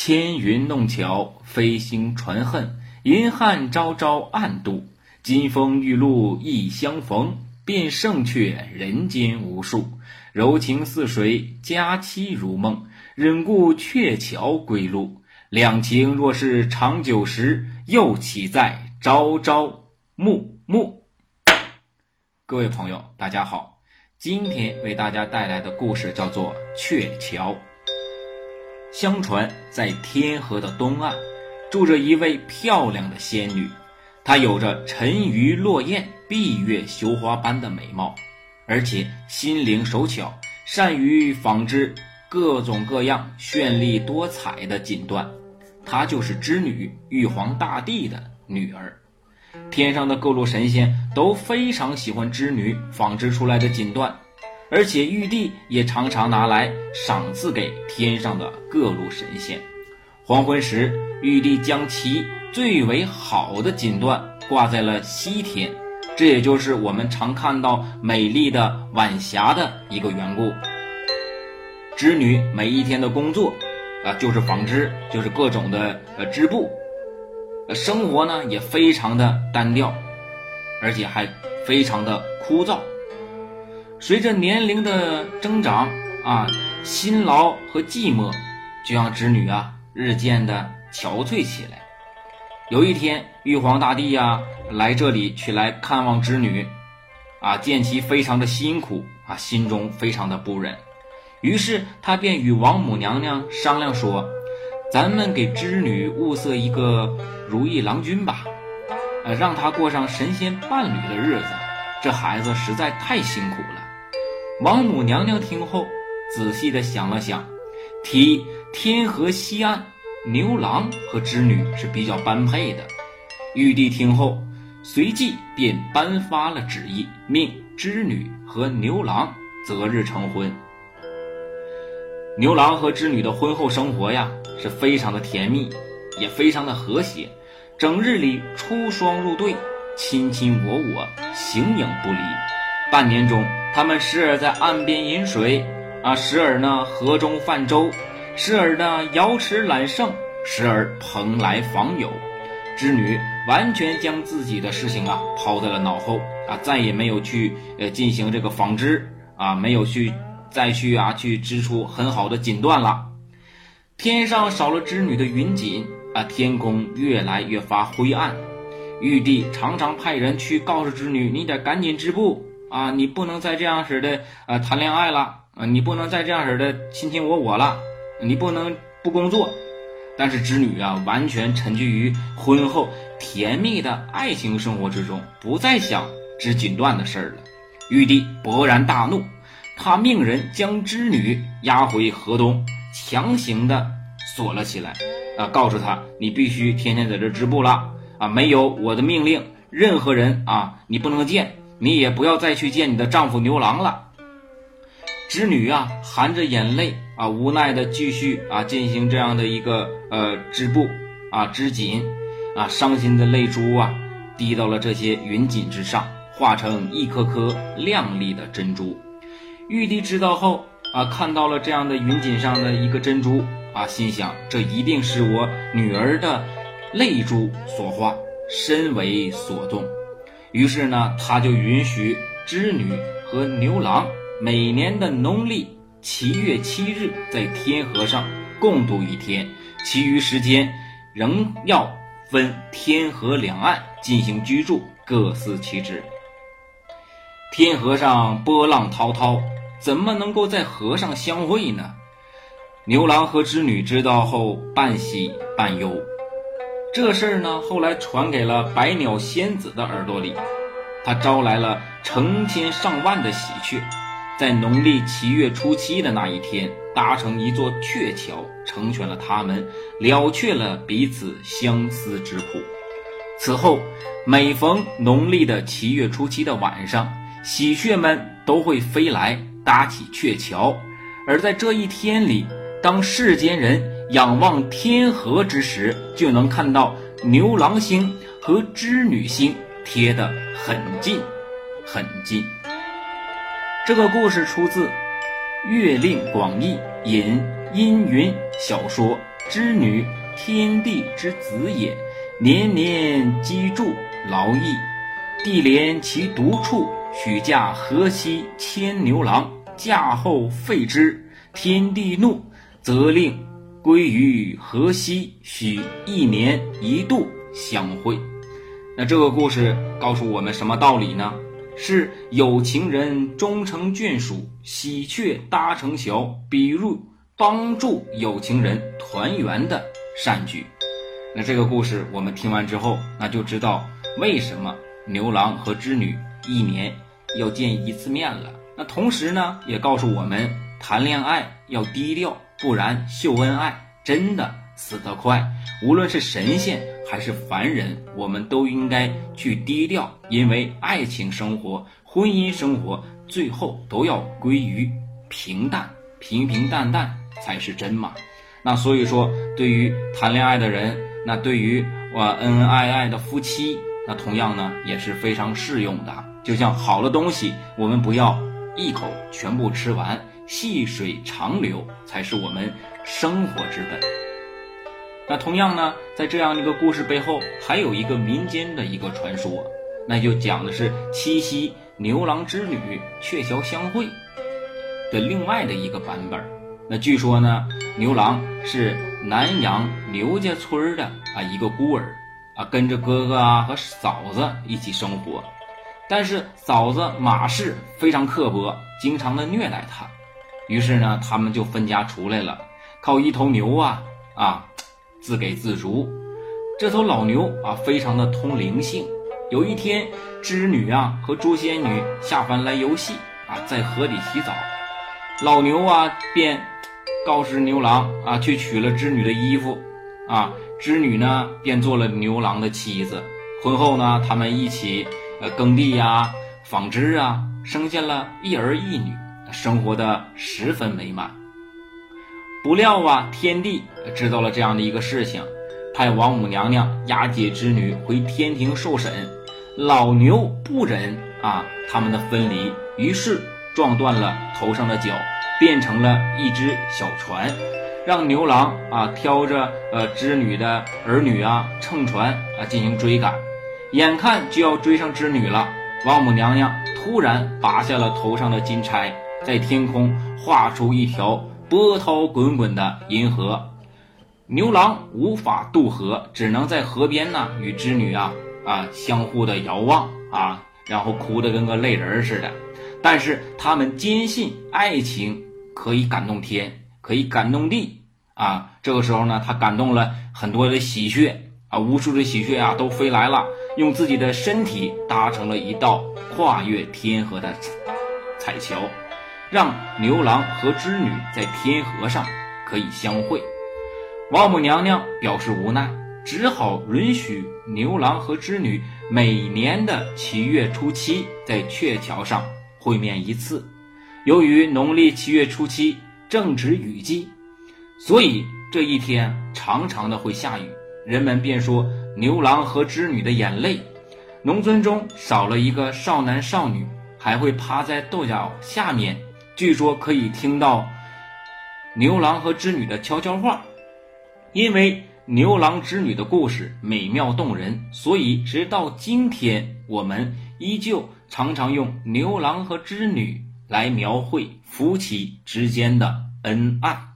纤云弄巧，飞星传恨，银汉朝朝暗度。金风玉露一相逢，便胜却人间无数。柔情似水，佳期如梦，忍顾鹊桥归路。两情若是长久时，又岂在朝朝暮暮？各位朋友，大家好，今天为大家带来的故事叫做《鹊桥》。相传，在天河的东岸，住着一位漂亮的仙女。她有着沉鱼落雁、闭月羞花般的美貌，而且心灵手巧，善于纺织各种各样绚丽多彩的锦缎。她就是织女玉皇大帝的女儿。天上的各路神仙都非常喜欢织女纺织出来的锦缎。而且玉帝也常常拿来赏赐给天上的各路神仙。黄昏时，玉帝将其最为好的锦缎挂在了西天，这也就是我们常看到美丽的晚霞的一个缘故。织女每一天的工作啊，就是纺织，就是各种的呃织布，生活呢也非常的单调，而且还非常的枯燥。随着年龄的增长啊，辛劳和寂寞就让织女啊日渐的憔悴起来。有一天，玉皇大帝呀来这里去来看望织女，啊见其非常的辛苦啊，心中非常的不忍，于是他便与王母娘娘商量说：“咱们给织女物色一个如意郎君吧，呃，让她过上神仙伴侣的日子。这孩子实在太辛苦了。”王母娘娘听后，仔细的想了想，提天河西岸牛郎和织女是比较般配的。玉帝听后，随即便颁发了旨意，命织女和牛郎择日成婚。牛郎和织女的婚后生活呀，是非常的甜蜜，也非常的和谐，整日里出双入对，卿卿我我，形影不离。半年中。他们时而在岸边饮水，啊，时而呢河中泛舟，时而呢瑶池揽胜，时而蓬莱访友。织女完全将自己的事情啊抛在了脑后，啊，再也没有去呃进行这个纺织，啊，没有去再去啊去织出很好的锦缎了。天上少了织女的云锦，啊，天空越来越发灰暗。玉帝常常派人去告诉织女：“你得赶紧织布。”啊，你不能再这样式的呃谈恋爱了啊，你不能再这样式的卿卿我我了，你不能不工作。但是织女啊，完全沉浸于婚后甜蜜的爱情生活之中，不再想织锦缎的事儿了。玉帝勃然大怒，他命人将织女押回河东，强行的锁了起来，啊，告诉他你必须天天在这织布了啊，没有我的命令，任何人啊，你不能见。你也不要再去见你的丈夫牛郎了。织女啊，含着眼泪啊，无奈的继续啊进行这样的一个呃织布啊织锦啊，伤心的泪珠啊滴到了这些云锦之上，化成一颗颗亮丽的珍珠。玉帝知道后啊，看到了这样的云锦上的一个珍珠啊，心想这一定是我女儿的泪珠所化，深为所动。于是呢，他就允许织女和牛郎每年的农历七月七日在天河上共度一天，其余时间仍要分天河两岸进行居住，各司其职。天河上波浪滔滔，怎么能够在河上相会呢？牛郎和织女知道后，半喜半忧。这事儿呢，后来传给了百鸟仙子的耳朵里，他招来了成千上万的喜鹊，在农历七月初七的那一天，搭成一座鹊桥，成全了他们，了却了彼此相思之苦。此后，每逢农历的七月初七的晚上，喜鹊们都会飞来搭起鹊桥，而在这一天里，当世间人。仰望天河之时，就能看到牛郎星和织女星贴得很近，很近。这个故事出自《月令广义引阴云小说织女，天地之子也，年年积助劳役，地怜其独处，许嫁河西牵牛郎。嫁后废之，天地怒，责令归于河西，许一年一度相会。那这个故事告诉我们什么道理呢？是有情人终成眷属，喜鹊搭成桥，比如帮助有情人团圆的善举。那这个故事我们听完之后，那就知道为什么牛郎和织女一年要见一次面了。那同时呢，也告诉我们谈恋爱要低调，不然秀恩爱真的死得快。无论是神仙还是凡人，我们都应该去低调，因为爱情生活、婚姻生活最后都要归于平淡，平平淡淡才是真嘛。那所以说，对于谈恋爱的人，那对于我恩恩爱爱的夫妻，那同样呢也是非常适用的。就像好的东西，我们不要一口全部吃完，细水长流才是我们生活之本。那同样呢，在这样一个故事背后，还有一个民间的一个传说，那就讲的是七夕牛郎织女鹊桥相会的另外的一个版本。那据说呢，牛郎是南阳刘家村的啊一个孤儿啊，跟着哥哥啊和嫂子一起生活，但是嫂子马氏非常刻薄，经常的虐待他，于是呢，他们就分家出来了，靠一头牛啊啊。自给自足，这头老牛啊，非常的通灵性。有一天，织女啊和诛仙女下凡来游戏啊，在河里洗澡，老牛啊便告知牛郎啊去取了织女的衣服啊，织女呢便做了牛郎的妻子。婚后呢，他们一起呃耕地呀、纺织啊，生下了一儿一女，生活的十分美满。不料啊，天帝知道了这样的一个事情，派王母娘娘押解织女回天庭受审。老牛不忍啊他们的分离，于是撞断了头上的角，变成了一只小船，让牛郎啊挑着呃织女的儿女啊乘船啊进行追赶。眼看就要追上织女了，王母娘娘突然拔下了头上的金钗，在天空画出一条。波涛滚滚的银河，牛郎无法渡河，只能在河边呢与织女啊啊相互的遥望啊，然后哭得跟个泪人似的。但是他们坚信爱情可以感动天，可以感动地啊。这个时候呢，他感动了很多的喜鹊啊，无数的喜鹊啊都飞来了，用自己的身体搭成了一道跨越天河的彩桥。让牛郎和织女在天河上可以相会，王母娘娘表示无奈，只好允许牛郎和织女每年的七月初七在鹊桥上会面一次。由于农历七月初七正值雨季，所以这一天常常的会下雨，人们便说牛郎和织女的眼泪。农村中少了一个少男少女，还会趴在豆角下面。据说可以听到牛郎和织女的悄悄话，因为牛郎织女的故事美妙动人，所以直到今天，我们依旧常常用牛郎和织女来描绘夫妻之间的恩爱。